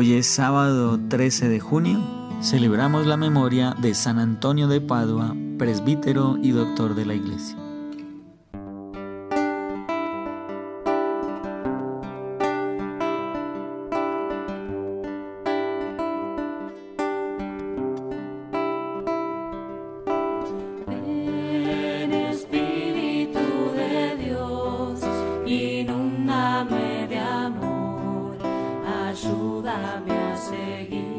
Hoy es sábado 13 de junio. Celebramos la memoria de San Antonio de Padua, presbítero y doctor de la Iglesia. Llévame a seguir.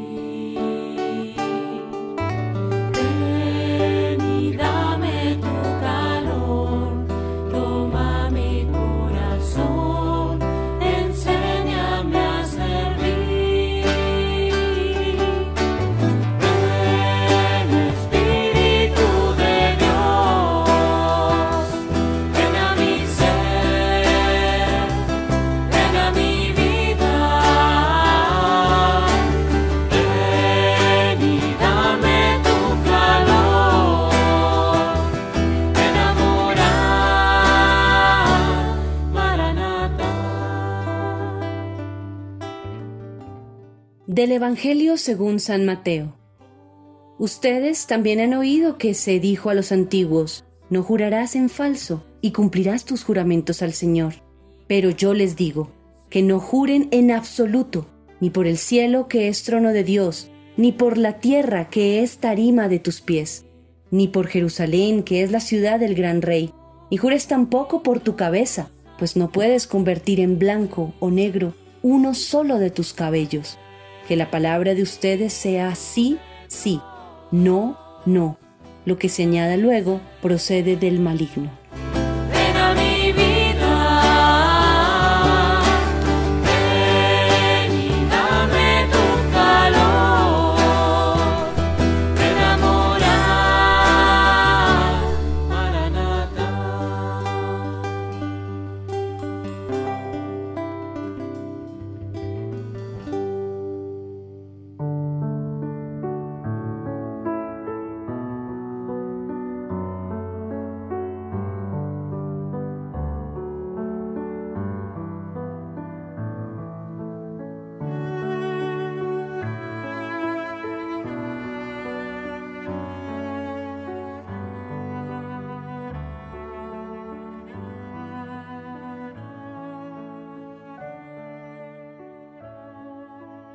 Del Evangelio según San Mateo. Ustedes también han oído que se dijo a los antiguos, no jurarás en falso y cumplirás tus juramentos al Señor. Pero yo les digo, que no juren en absoluto, ni por el cielo que es trono de Dios, ni por la tierra que es tarima de tus pies, ni por Jerusalén que es la ciudad del gran rey, ni jures tampoco por tu cabeza, pues no puedes convertir en blanco o negro uno solo de tus cabellos que la palabra de ustedes sea sí, sí, no, no. Lo que se añada luego procede del maligno.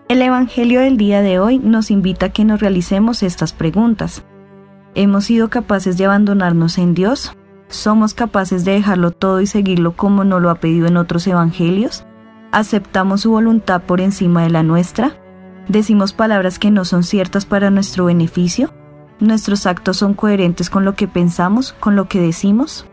El Evangelio del día de hoy nos invita a que nos realicemos estas preguntas. ¿Hemos sido capaces de abandonarnos en Dios? ¿Somos capaces de dejarlo todo y seguirlo como nos lo ha pedido en otros Evangelios? ¿Aceptamos su voluntad por encima de la nuestra? ¿Decimos palabras que no son ciertas para nuestro beneficio? ¿Nuestros actos son coherentes con lo que pensamos, con lo que decimos?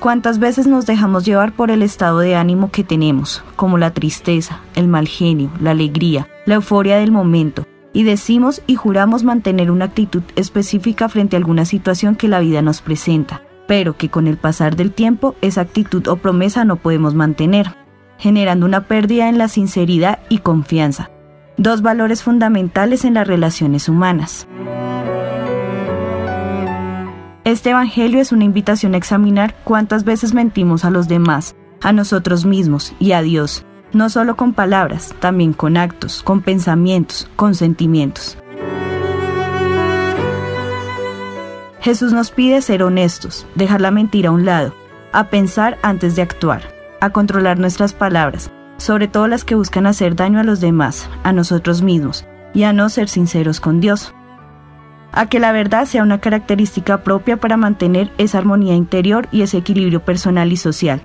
¿Cuántas veces nos dejamos llevar por el estado de ánimo que tenemos, como la tristeza, el mal genio, la alegría, la euforia del momento, y decimos y juramos mantener una actitud específica frente a alguna situación que la vida nos presenta, pero que con el pasar del tiempo esa actitud o promesa no podemos mantener, generando una pérdida en la sinceridad y confianza, dos valores fundamentales en las relaciones humanas. Este Evangelio es una invitación a examinar cuántas veces mentimos a los demás, a nosotros mismos y a Dios, no solo con palabras, también con actos, con pensamientos, con sentimientos. Jesús nos pide ser honestos, dejar la mentira a un lado, a pensar antes de actuar, a controlar nuestras palabras, sobre todo las que buscan hacer daño a los demás, a nosotros mismos, y a no ser sinceros con Dios a que la verdad sea una característica propia para mantener esa armonía interior y ese equilibrio personal y social.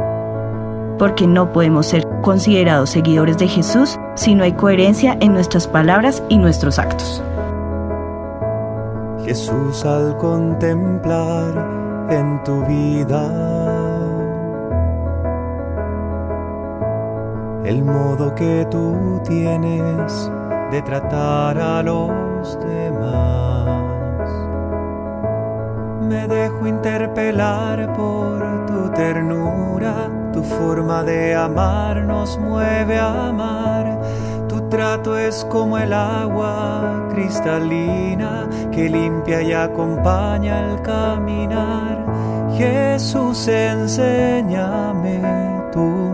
Porque no podemos ser considerados seguidores de Jesús si no hay coherencia en nuestras palabras y nuestros actos. Jesús al contemplar en tu vida el modo que tú tienes de tratar a los demás me dejo interpelar por tu ternura, tu forma de amar nos mueve a amar. Tu trato es como el agua cristalina que limpia y acompaña al caminar. Jesús, enséñame tu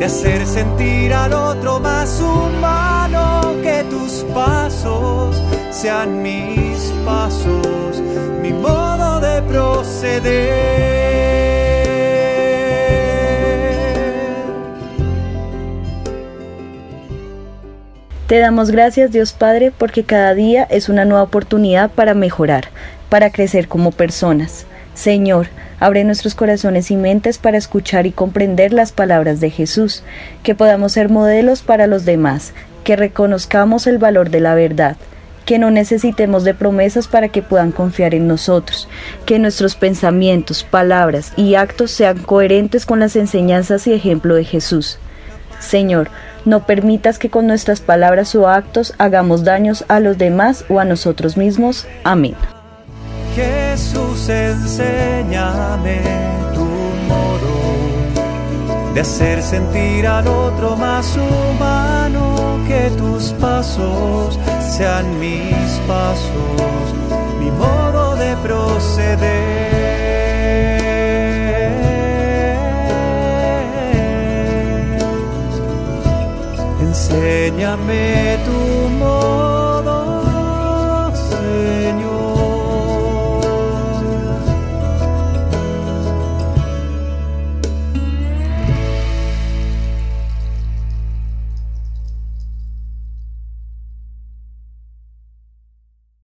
de hacer sentir al otro más humano, que tus pasos sean mis pasos, mi modo de proceder. Te damos gracias Dios Padre porque cada día es una nueva oportunidad para mejorar, para crecer como personas. Señor, abre nuestros corazones y mentes para escuchar y comprender las palabras de Jesús, que podamos ser modelos para los demás, que reconozcamos el valor de la verdad, que no necesitemos de promesas para que puedan confiar en nosotros, que nuestros pensamientos, palabras y actos sean coherentes con las enseñanzas y ejemplo de Jesús. Señor, no permitas que con nuestras palabras o actos hagamos daños a los demás o a nosotros mismos. Amén. Jesús, enséñame tu modo de hacer sentir al otro más humano, que tus pasos sean mis pasos, mi modo de proceder. enséñame tu modo